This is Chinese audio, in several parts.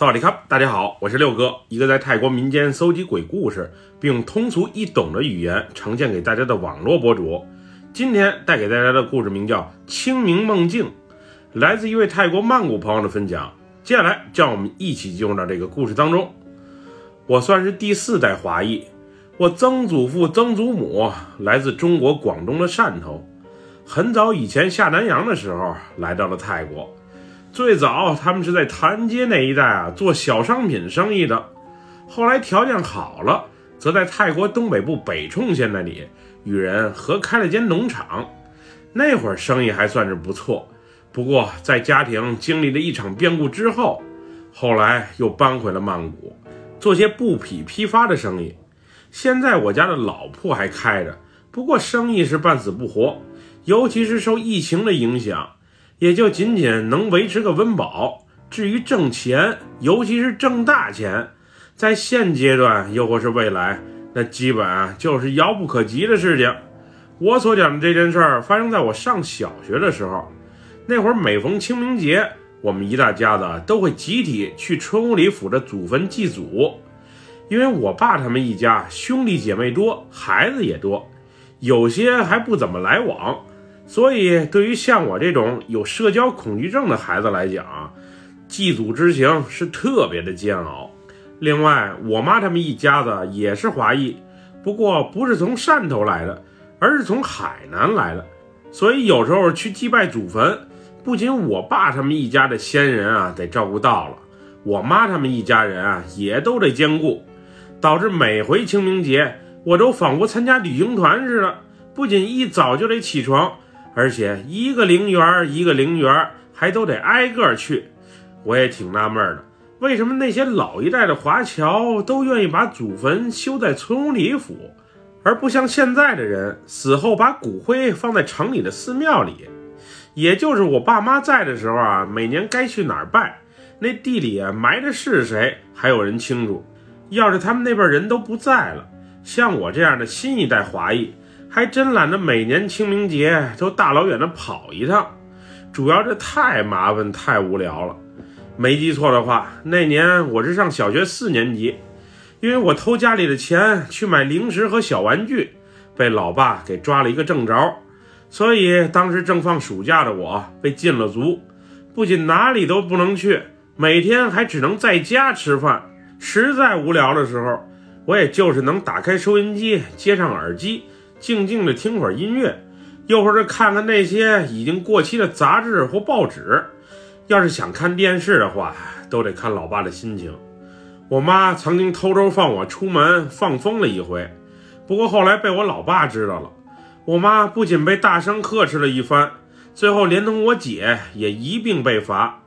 萨瓦迪卡，大家好，我是六哥，一个在泰国民间搜集鬼故事，并用通俗易懂的语言呈现给大家的网络博主。今天带给大家的故事名叫《清明梦境》，来自一位泰国曼谷朋友的分享。接下来，让我们一起进入到这个故事当中。我算是第四代华裔，我曾祖父、曾祖母来自中国广东的汕头，很早以前下南洋的时候来到了泰国。最早他们是在潭街那一带啊做小商品生意的，后来条件好了，则在泰国东北部北冲县那里与人合开了间农场。那会儿生意还算是不错，不过在家庭经历了一场变故之后，后来又搬回了曼谷，做些布匹批发的生意。现在我家的老铺还开着，不过生意是半死不活，尤其是受疫情的影响。也就仅仅能维持个温饱。至于挣钱，尤其是挣大钱，在现阶段又或是未来，那基本啊就是遥不可及的事情。我所讲的这件事儿发生在我上小学的时候。那会儿每逢清明节，我们一大家子都会集体去村屋里府的祖坟祭祖。因为我爸他们一家兄弟姐妹多，孩子也多，有些还不怎么来往。所以，对于像我这种有社交恐惧症的孩子来讲，祭祖之行是特别的煎熬。另外，我妈他们一家子也是华裔，不过不是从汕头来的，而是从海南来的。所以有时候去祭拜祖坟，不仅我爸他们一家的先人啊得照顾到了，我妈他们一家人啊也都得兼顾，导致每回清明节，我都仿佛参加旅行团似的，不仅一早就得起床。而且一个陵园一个陵园还都得挨个去，我也挺纳闷的，为什么那些老一代的华侨都愿意把祖坟修在村里府，而不像现在的人死后把骨灰放在城里的寺庙里？也就是我爸妈在的时候啊，每年该去哪儿拜，那地里埋的是谁，还有人清楚。要是他们那辈人都不在了，像我这样的新一代华裔。还真懒得每年清明节都大老远的跑一趟，主要这太麻烦太无聊了。没记错的话，那年我是上小学四年级，因为我偷家里的钱去买零食和小玩具，被老爸给抓了一个正着，所以当时正放暑假的我被禁了足，不仅哪里都不能去，每天还只能在家吃饭。实在无聊的时候，我也就是能打开收音机，接上耳机。静静的听会儿音乐，又或者看看那些已经过期的杂志或报纸。要是想看电视的话，都得看老爸的心情。我妈曾经偷偷放我出门放风了一回，不过后来被我老爸知道了。我妈不仅被大声呵斥了一番，最后连同我姐也一并被罚。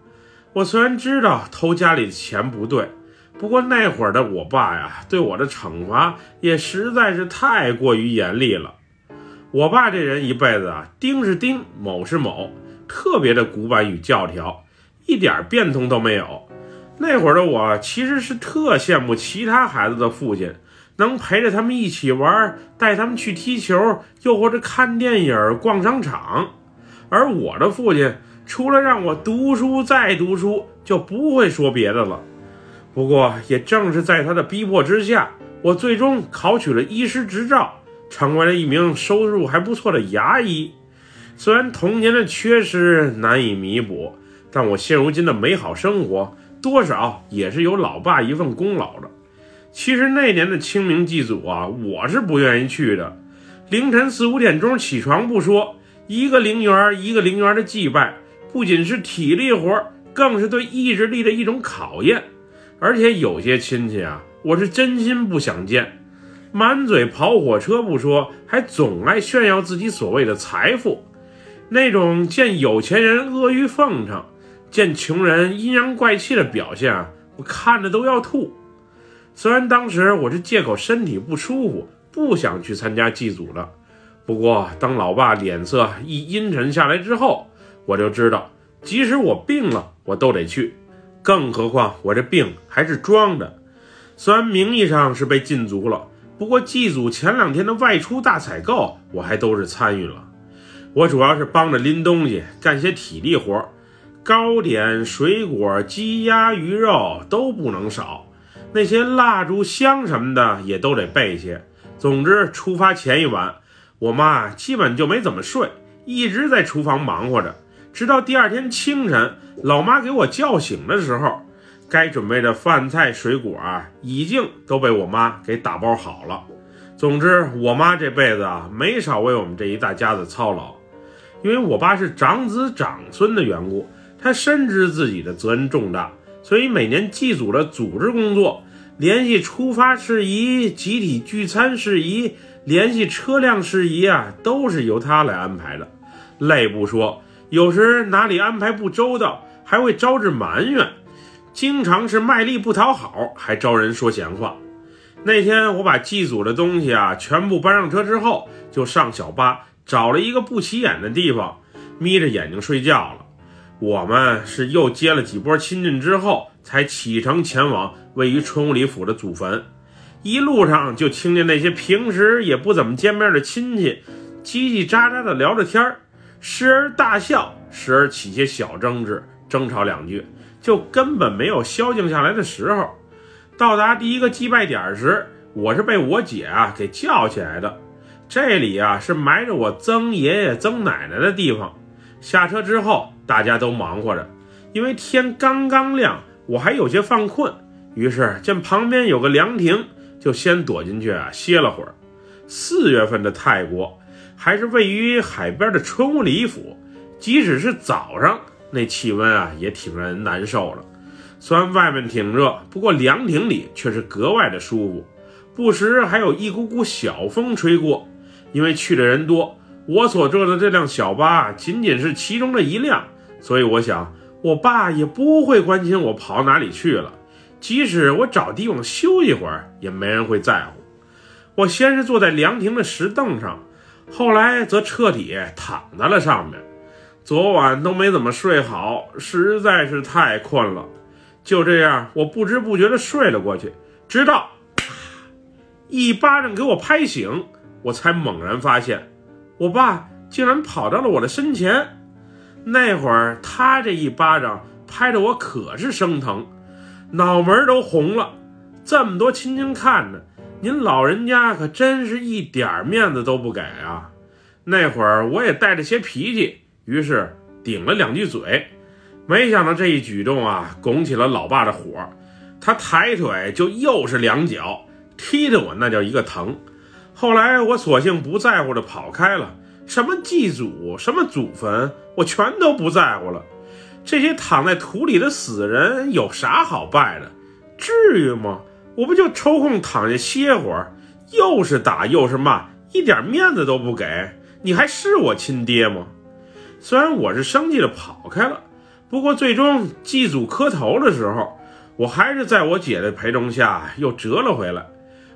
我虽然知道偷家里的钱不对。不过那会儿的我爸呀，对我的惩罚也实在是太过于严厉了。我爸这人一辈子啊，丁是丁，某是某，特别的古板与教条，一点变通都没有。那会儿的我其实是特羡慕其他孩子的父亲，能陪着他们一起玩，带他们去踢球，又或者看电影、逛商场。而我的父亲，除了让我读书再读书，就不会说别的了。不过，也正是在他的逼迫之下，我最终考取了医师执照，成为了一名收入还不错的牙医。虽然童年的缺失难以弥补，但我现如今的美好生活，多少也是有老爸一份功劳的。其实那年的清明祭祖啊，我是不愿意去的。凌晨四五点钟起床不说，一个陵园一个陵园的祭拜，不仅是体力活，更是对意志力的一种考验。而且有些亲戚啊，我是真心不想见，满嘴跑火车不说，还总爱炫耀自己所谓的财富，那种见有钱人阿谀奉承，见穷人阴阳怪气的表现啊，我看着都要吐。虽然当时我是借口身体不舒服，不想去参加祭祖的，不过当老爸脸色一阴沉下来之后，我就知道，即使我病了，我都得去。更何况我这病还是装的，虽然名义上是被禁足了，不过祭祖前两天的外出大采购，我还都是参与了。我主要是帮着拎东西，干些体力活，糕点、水果、鸡鸭鱼肉都不能少，那些蜡烛、香什么的也都得备些。总之，出发前一晚，我妈基本就没怎么睡，一直在厨房忙活着，直到第二天清晨，老妈给我叫醒的时候，该准备的饭菜、水果啊，已经都被我妈给打包好了。总之，我妈这辈子啊，没少为我们这一大家子操劳。因为我爸是长子长孙的缘故，他深知自己的责任重大，所以每年祭祖的组织工作。联系出发事宜、集体聚餐事宜、联系车辆事宜啊，都是由他来安排的。累不说，有时哪里安排不周到，还会招致埋怨。经常是卖力不讨好，还招人说闲话。那天我把祭祖的东西啊全部搬上车之后，就上小巴找了一个不起眼的地方，眯着眼睛睡觉了。我们是又接了几波亲戚之后，才启程前往。位于春武里府的祖坟，一路上就听见那些平时也不怎么见面的亲戚叽叽喳喳的聊着天儿，时而大笑，时而起些小争执，争吵两句，就根本没有消静下来的时候。到达第一个祭拜点时，我是被我姐啊给叫起来的。这里啊是埋着我曾爷爷、曾奶奶的地方。下车之后，大家都忙活着，因为天刚刚亮，我还有些犯困。于是见旁边有个凉亭，就先躲进去啊歇了会儿。四月份的泰国，还是位于海边的春武里府，即使是早上，那气温啊也挺让人难受了。虽然外面挺热，不过凉亭里却是格外的舒服，不时还有一股股小风吹过。因为去的人多，我所坐的这辆小巴仅仅是其中的一辆，所以我想，我爸也不会关心我跑哪里去了。即使我找地方休息会儿，也没人会在乎。我先是坐在凉亭的石凳上，后来则彻底躺在了上面。昨晚都没怎么睡好，实在是太困了。就这样，我不知不觉地睡了过去，直到 一巴掌给我拍醒，我才猛然发现，我爸竟然跑到了我的身前。那会儿他这一巴掌拍得我可是生疼。脑门都红了，这么多亲戚看着，您老人家可真是一点面子都不给啊！那会儿我也带着些脾气，于是顶了两句嘴。没想到这一举动啊，拱起了老爸的火，他抬腿就又是两脚，踢得我那叫一个疼。后来我索性不在乎的跑开了，什么祭祖，什么祖坟，我全都不在乎了。这些躺在土里的死人有啥好拜的？至于吗？我不就抽空躺下歇会儿，又是打又是骂，一点面子都不给，你还是我亲爹吗？虽然我是生气的跑开了，不过最终祭祖磕头的时候，我还是在我姐的陪同下又折了回来。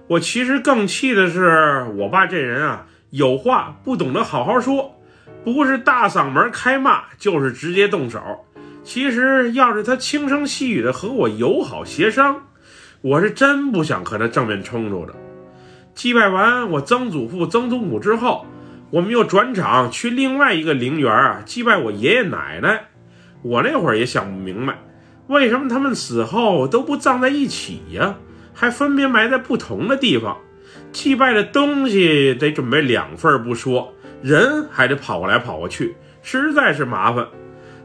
我其实更气的是，我爸这人啊，有话不懂得好好说，不是大嗓门开骂，就是直接动手。其实，要是他轻声细语的和我友好协商，我是真不想和他正面冲突的。祭拜完我曾祖父、曾祖母之后，我们又转场去另外一个陵园啊祭拜我爷爷奶奶。我那会儿也想不明白，为什么他们死后都不葬在一起呀，还分别埋在不同的地方？祭拜的东西得准备两份不说，人还得跑过来跑过去，实在是麻烦。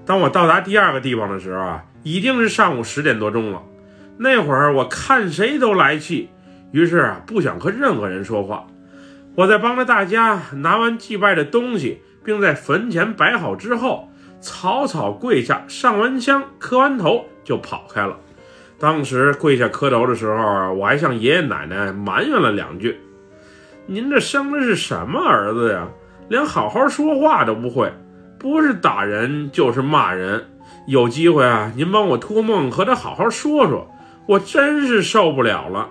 当我到达第二个地方的时候啊，已经是上午十点多钟了。那会儿我看谁都来气，于是啊不想和任何人说话。我在帮着大家拿完祭拜的东西，并在坟前摆好之后，草草跪下上完香、磕完头就跑开了。当时跪下磕头的时候，我还向爷爷奶奶埋怨了两句：“您这生的是什么儿子呀？连好好说话都不会。”不是打人就是骂人，有机会啊，您帮我托梦和他好好说说，我真是受不了了。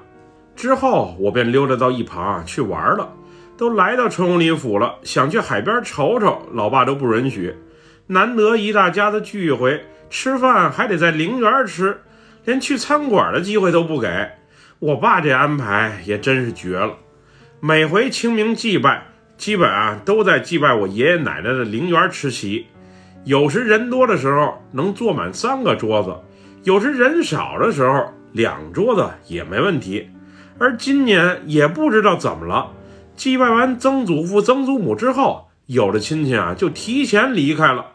之后我便溜达到一旁去玩了。都来到春武里府了，想去海边瞅瞅，老爸都不允许。难得一大家子聚一回，吃饭还得在陵园吃，连去餐馆的机会都不给。我爸这安排也真是绝了，每回清明祭拜。基本啊都在祭拜我爷爷奶奶的陵园吃席，有时人多的时候能坐满三个桌子，有时人少的时候两桌子也没问题。而今年也不知道怎么了，祭拜完曾祖父、曾祖母之后，有的亲戚啊就提前离开了，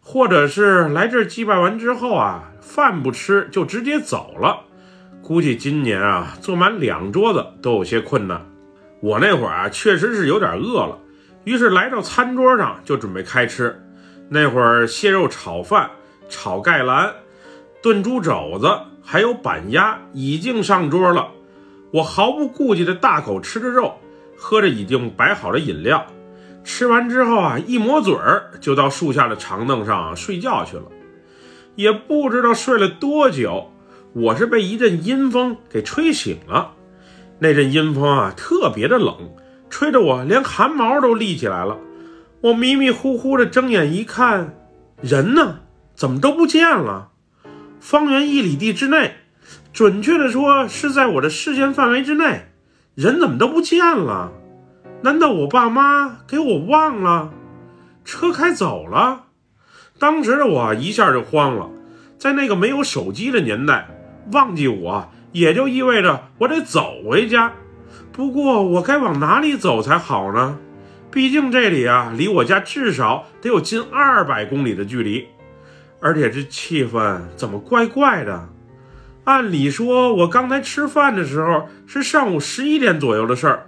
或者是来这儿祭拜完之后啊，饭不吃就直接走了。估计今年啊，坐满两桌子都有些困难。我那会儿啊，确实是有点饿了，于是来到餐桌上就准备开吃。那会儿蟹肉炒饭、炒盖兰、炖猪肘子，还有板鸭已经上桌了。我毫不顾忌的大口吃着肉，喝着已经摆好的饮料。吃完之后啊，一抹嘴儿就到树下的长凳上睡觉去了。也不知道睡了多久，我是被一阵阴风给吹醒了。那阵阴风啊，特别的冷，吹得我连汗毛都立起来了。我迷迷糊糊的睁眼一看，人呢，怎么都不见了？方圆一里地之内。准确的说，是在我的视线范围之内，人怎么都不见了？难道我爸妈给我忘了？车开走了？当时的我一下就慌了。在那个没有手机的年代，忘记我也就意味着我得走回家。不过我该往哪里走才好呢？毕竟这里啊，离我家至少得有近二百公里的距离，而且这气氛怎么怪怪的？按理说，我刚才吃饭的时候是上午十一点左右的事儿。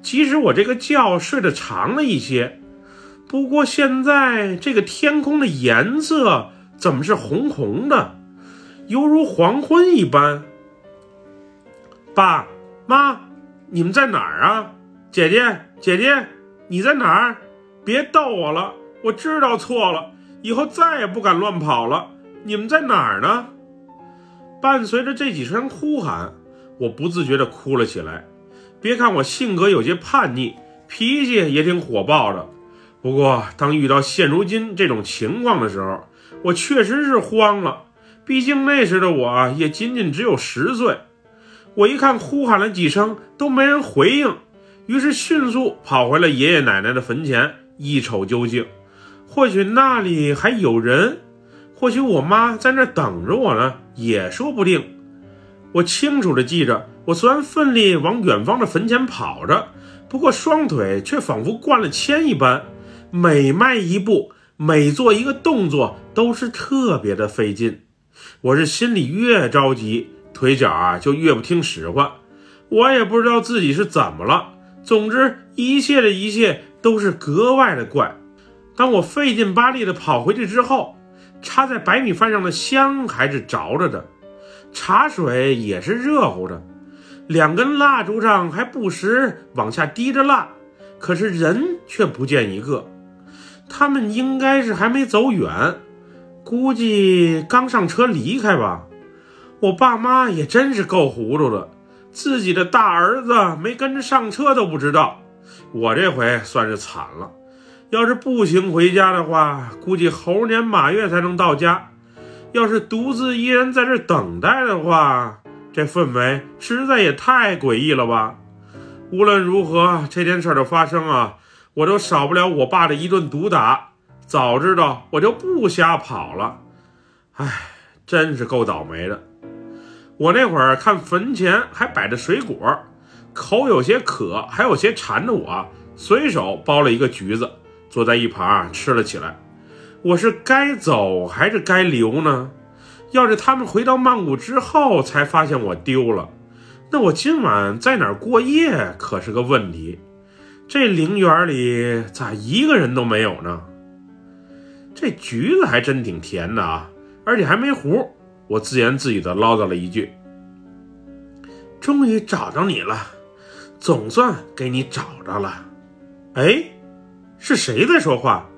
即使我这个觉睡得长了一些，不过现在这个天空的颜色怎么是红红的，犹如黄昏一般？爸妈，你们在哪儿啊？姐姐，姐姐，你在哪儿？别逗我了，我知道错了，以后再也不敢乱跑了。你们在哪儿呢？伴随着这几声呼喊，我不自觉地哭了起来。别看我性格有些叛逆，脾气也挺火爆的，不过当遇到现如今这种情况的时候，我确实是慌了。毕竟那时的我也仅仅只有十岁。我一看呼喊了几声都没人回应，于是迅速跑回了爷爷奶奶的坟前，一瞅究竟。或许那里还有人。或许我妈在那等着我呢，也说不定。我清楚的记着，我虽然奋力往远方的坟前跑着，不过双腿却仿佛灌了铅一般，每迈一步，每做一个动作都是特别的费劲。我是心里越着急，腿脚啊就越不听使唤。我也不知道自己是怎么了，总之一切的一切都是格外的怪。当我费劲巴力的跑回去之后，插在白米饭上的香还是着着的，茶水也是热乎的，两根蜡烛上还不时往下滴着蜡，可是人却不见一个。他们应该是还没走远，估计刚上车离开吧。我爸妈也真是够糊涂的，自己的大儿子没跟着上车都不知道。我这回算是惨了。要是步行回家的话，估计猴年马月才能到家。要是独自一人在这等待的话，这氛围实在也太诡异了吧！无论如何，这件事的发生啊，我都少不了我爸的一顿毒打。早知道我就不瞎跑了。唉，真是够倒霉的。我那会儿看坟前还摆着水果，口有些渴，还有些馋着我，随手剥了一个橘子。坐在一旁吃了起来，我是该走还是该留呢？要是他们回到曼谷之后才发现我丢了，那我今晚在哪儿过夜可是个问题。这陵园里咋一个人都没有呢？这橘子还真挺甜的啊，而且还没核。我自言自语的唠叨了一句：“终于找着你了，总算给你找着了。”哎。是谁在说话？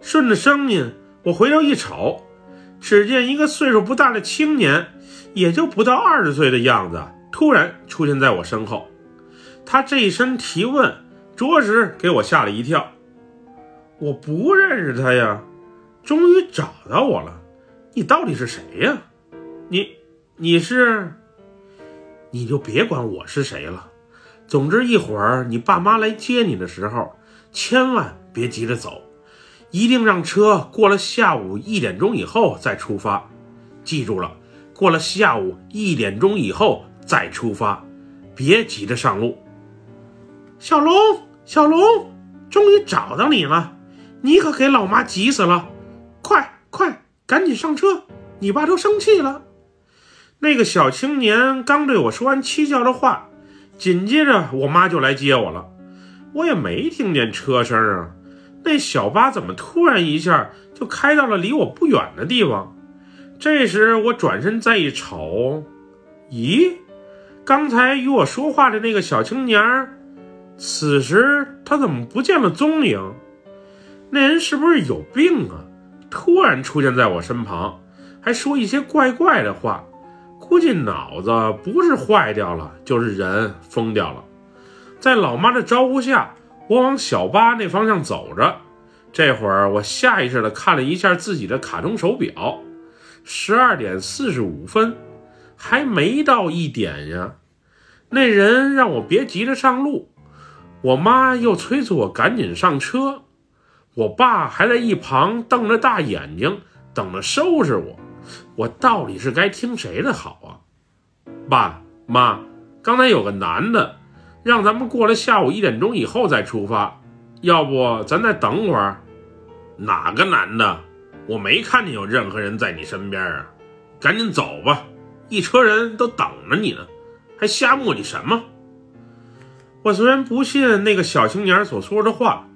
顺着声音，我回头一瞅，只见一个岁数不大的青年，也就不到二十岁的样子，突然出现在我身后。他这一声提问，着实给我吓了一跳。我不认识他呀！终于找到我了，你到底是谁呀？你，你是？你就别管我是谁了。总之，一会儿你爸妈来接你的时候。千万别急着走，一定让车过了下午一点钟以后再出发。记住了，过了下午一点钟以后再出发，别急着上路。小龙，小龙，终于找到你了，你可给老妈急死了！快快，赶紧上车，你爸都生气了。那个小青年刚对我说完蹊跷的话，紧接着我妈就来接我了。我也没听见车声啊，那小巴怎么突然一下就开到了离我不远的地方？这时我转身再一瞅，咦，刚才与我说话的那个小青年，此时他怎么不见了踪影？那人是不是有病啊？突然出现在我身旁，还说一些怪怪的话。估计脑子不是坏掉了，就是人疯掉了。在老妈的招呼下，我往小巴那方向走着。这会儿，我下意识地看了一下自己的卡通手表，十二点四十五分，还没到一点呀。那人让我别急着上路，我妈又催促我赶紧上车，我爸还在一旁瞪着大眼睛等着收拾我。我到底是该听谁的好啊？爸妈，刚才有个男的让咱们过了下午一点钟以后再出发，要不咱再等会儿？哪个男的？我没看见有任何人在你身边啊！赶紧走吧，一车人都等着你呢，还瞎磨叽什么？我虽然不信那个小青年所说的话，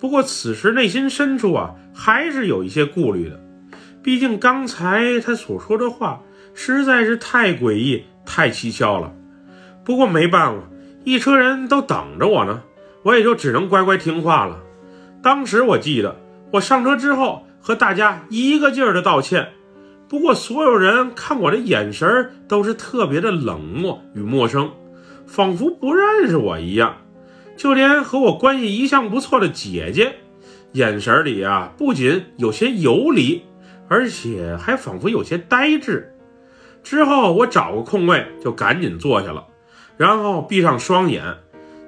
不过此时内心深处啊，还是有一些顾虑的。毕竟刚才他所说的话实在是太诡异、太蹊跷了。不过没办法，一车人都等着我呢，我也就只能乖乖听话了。当时我记得，我上车之后和大家一个劲儿的道歉，不过所有人看我的眼神都是特别的冷漠与陌生，仿佛不认识我一样。就连和我关系一向不错的姐姐，眼神里啊不仅有些游离。而且还仿佛有些呆滞。之后我找个空位就赶紧坐下了，然后闭上双眼，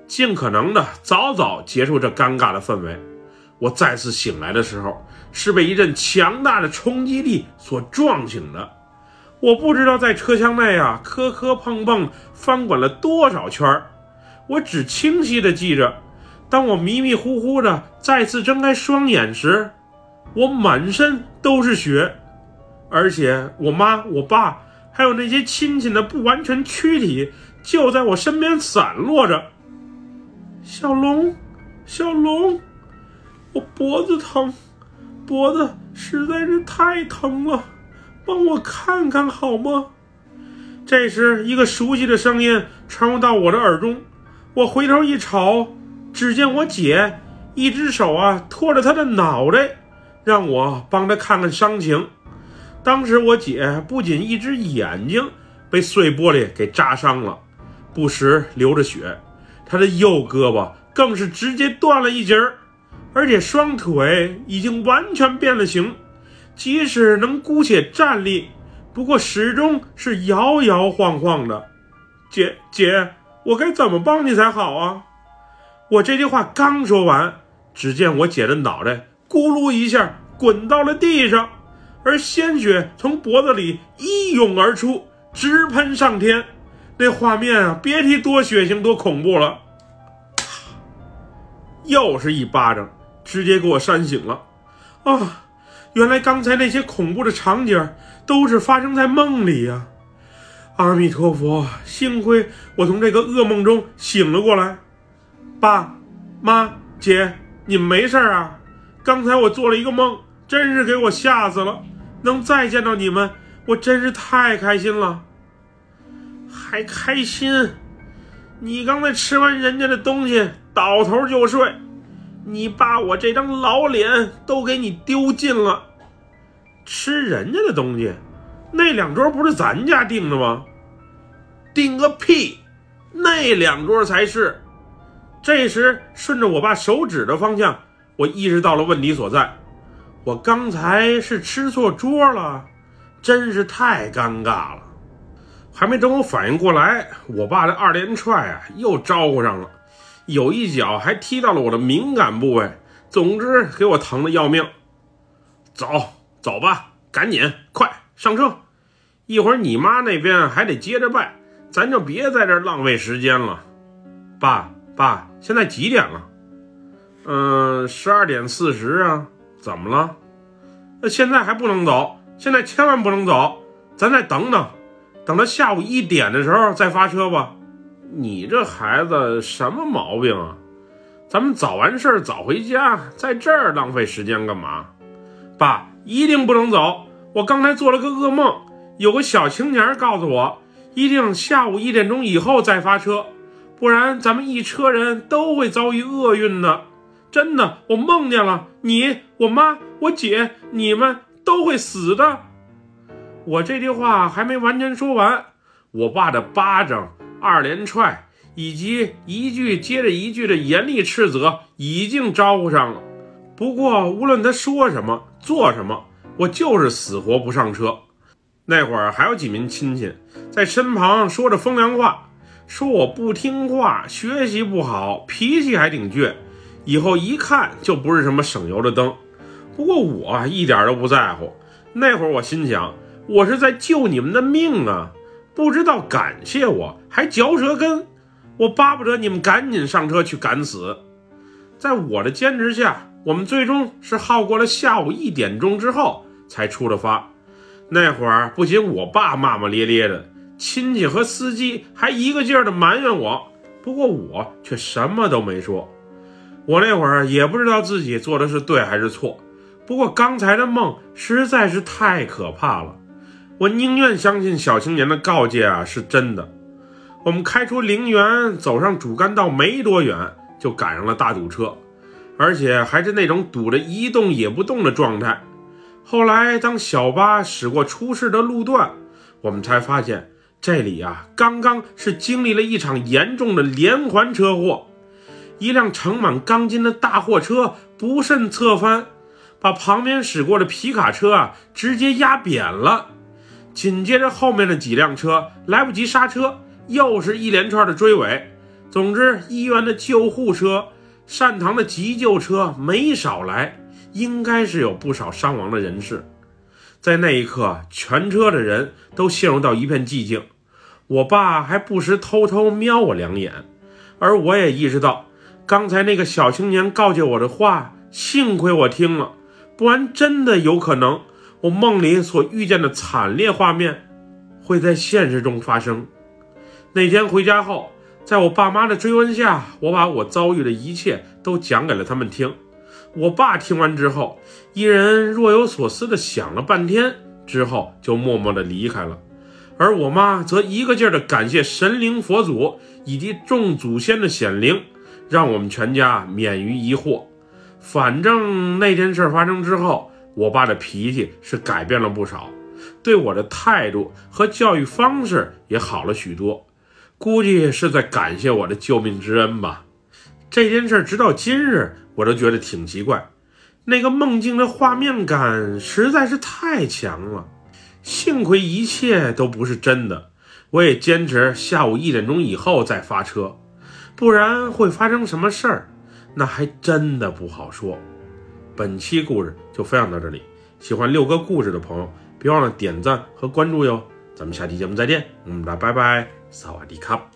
尽可能的早早结束这尴尬的氛围。我再次醒来的时候，是被一阵强大的冲击力所撞醒的。我不知道在车厢内啊磕磕碰碰翻滚了多少圈儿，我只清晰的记着，当我迷迷糊糊的再次睁开双眼时。我满身都是血，而且我妈、我爸还有那些亲戚的不完全躯体就在我身边散落着。小龙，小龙，我脖子疼，脖子实在是太疼了，帮我看看好吗？这时，一个熟悉的声音传入到我的耳中，我回头一瞅，只见我姐一只手啊托着她的脑袋。让我帮他看看伤情。当时我姐不仅一只眼睛被碎玻璃给扎伤了，不时流着血，他的右胳膊更是直接断了一截儿，而且双腿已经完全变了形，即使能姑且站立，不过始终是摇摇晃晃的。姐姐，我该怎么帮你才好啊？我这句话刚说完，只见我姐的脑袋。咕噜一下滚到了地上，而鲜血从脖子里一涌而出，直喷上天。那画面啊，别提多血腥、多恐怖了。又是一巴掌，直接给我扇醒了。啊，原来刚才那些恐怖的场景都是发生在梦里呀！阿弥陀佛，幸亏我从这个噩梦中醒了过来。爸妈姐，你们没事啊？刚才我做了一个梦，真是给我吓死了。能再见到你们，我真是太开心了。还开心？你刚才吃完人家的东西，倒头就睡，你把我这张老脸都给你丢尽了。吃人家的东西？那两桌不是咱家订的吗？订个屁！那两桌才是。这时，顺着我爸手指的方向。我意识到了问题所在，我刚才是吃错桌了，真是太尴尬了。还没等我反应过来，我爸的二连踹啊又招呼上了，有一脚还踢到了我的敏感部位，总之给我疼的要命。走走吧，赶紧快上车，一会儿你妈那边还得接着拜，咱就别在这浪费时间了。爸爸，现在几点了？嗯，十二点四十啊。怎么了？那现在还不能走，现在千万不能走，咱再等等，等到下午一点的时候再发车吧。你这孩子什么毛病啊？咱们早完事儿早回家，在这儿浪费时间干嘛？爸，一定不能走！我刚才做了个噩梦，有个小青年告诉我，一定下午一点钟以后再发车，不然咱们一车人都会遭遇厄运的。真的，我梦见了你、我妈、我姐，你们都会死的。我这句话还没完全说完，我爸的巴掌、二连踹。以及一句接着一句的严厉斥责已经招呼上了。不过无论他说什么做什么，我就是死活不上车。那会儿还有几名亲戚在身旁说着风凉话，说我不听话，学习不好，脾气还挺倔，以后一看就不是什么省油的灯。不过我一点都不在乎。那会儿我心想，我是在救你们的命啊，不知道感谢我还嚼舌根。我巴不得你们赶紧上车去赶死，在我的坚持下，我们最终是耗过了下午一点钟之后才出的发。那会儿不仅我爸骂骂咧咧的，亲戚和司机还一个劲儿的埋怨我，不过我却什么都没说。我那会儿也不知道自己做的是对还是错，不过刚才的梦实在是太可怕了，我宁愿相信小青年的告诫啊是真的。我们开出陵园，走上主干道没多远，就赶上了大堵车，而且还是那种堵得一动也不动的状态。后来，当小巴驶过出事的路段，我们才发现这里啊，刚刚是经历了一场严重的连环车祸，一辆盛满钢筋的大货车不慎侧翻，把旁边驶过的皮卡车啊直接压扁了。紧接着，后面的几辆车来不及刹车。又是一连串的追尾，总之，医院的救护车、善堂的急救车没少来，应该是有不少伤亡的人士。在那一刻，全车的人都陷入到一片寂静。我爸还不时偷偷瞄我两眼，而我也意识到，刚才那个小青年告诫我的话，幸亏我听了，不然真的有可能，我梦里所遇见的惨烈画面，会在现实中发生。那天回家后，在我爸妈的追问下，我把我遭遇的一切都讲给了他们听。我爸听完之后，一人若有所思地想了半天，之后就默默地离开了。而我妈则一个劲儿地感谢神灵、佛祖以及众祖先的显灵，让我们全家免于疑惑。反正那件事发生之后，我爸的脾气是改变了不少，对我的态度和教育方式也好了许多。估计是在感谢我的救命之恩吧。这件事直到今日，我都觉得挺奇怪。那个梦境的画面感实在是太强了。幸亏一切都不是真的，我也坚持下午一点钟以后再发车，不然会发生什么事儿，那还真的不好说。本期故事就分享到这里，喜欢六哥故事的朋友，别忘了点赞和关注哟。咱们下期节目再见，嗯，那拜拜。萨瓦迪卡。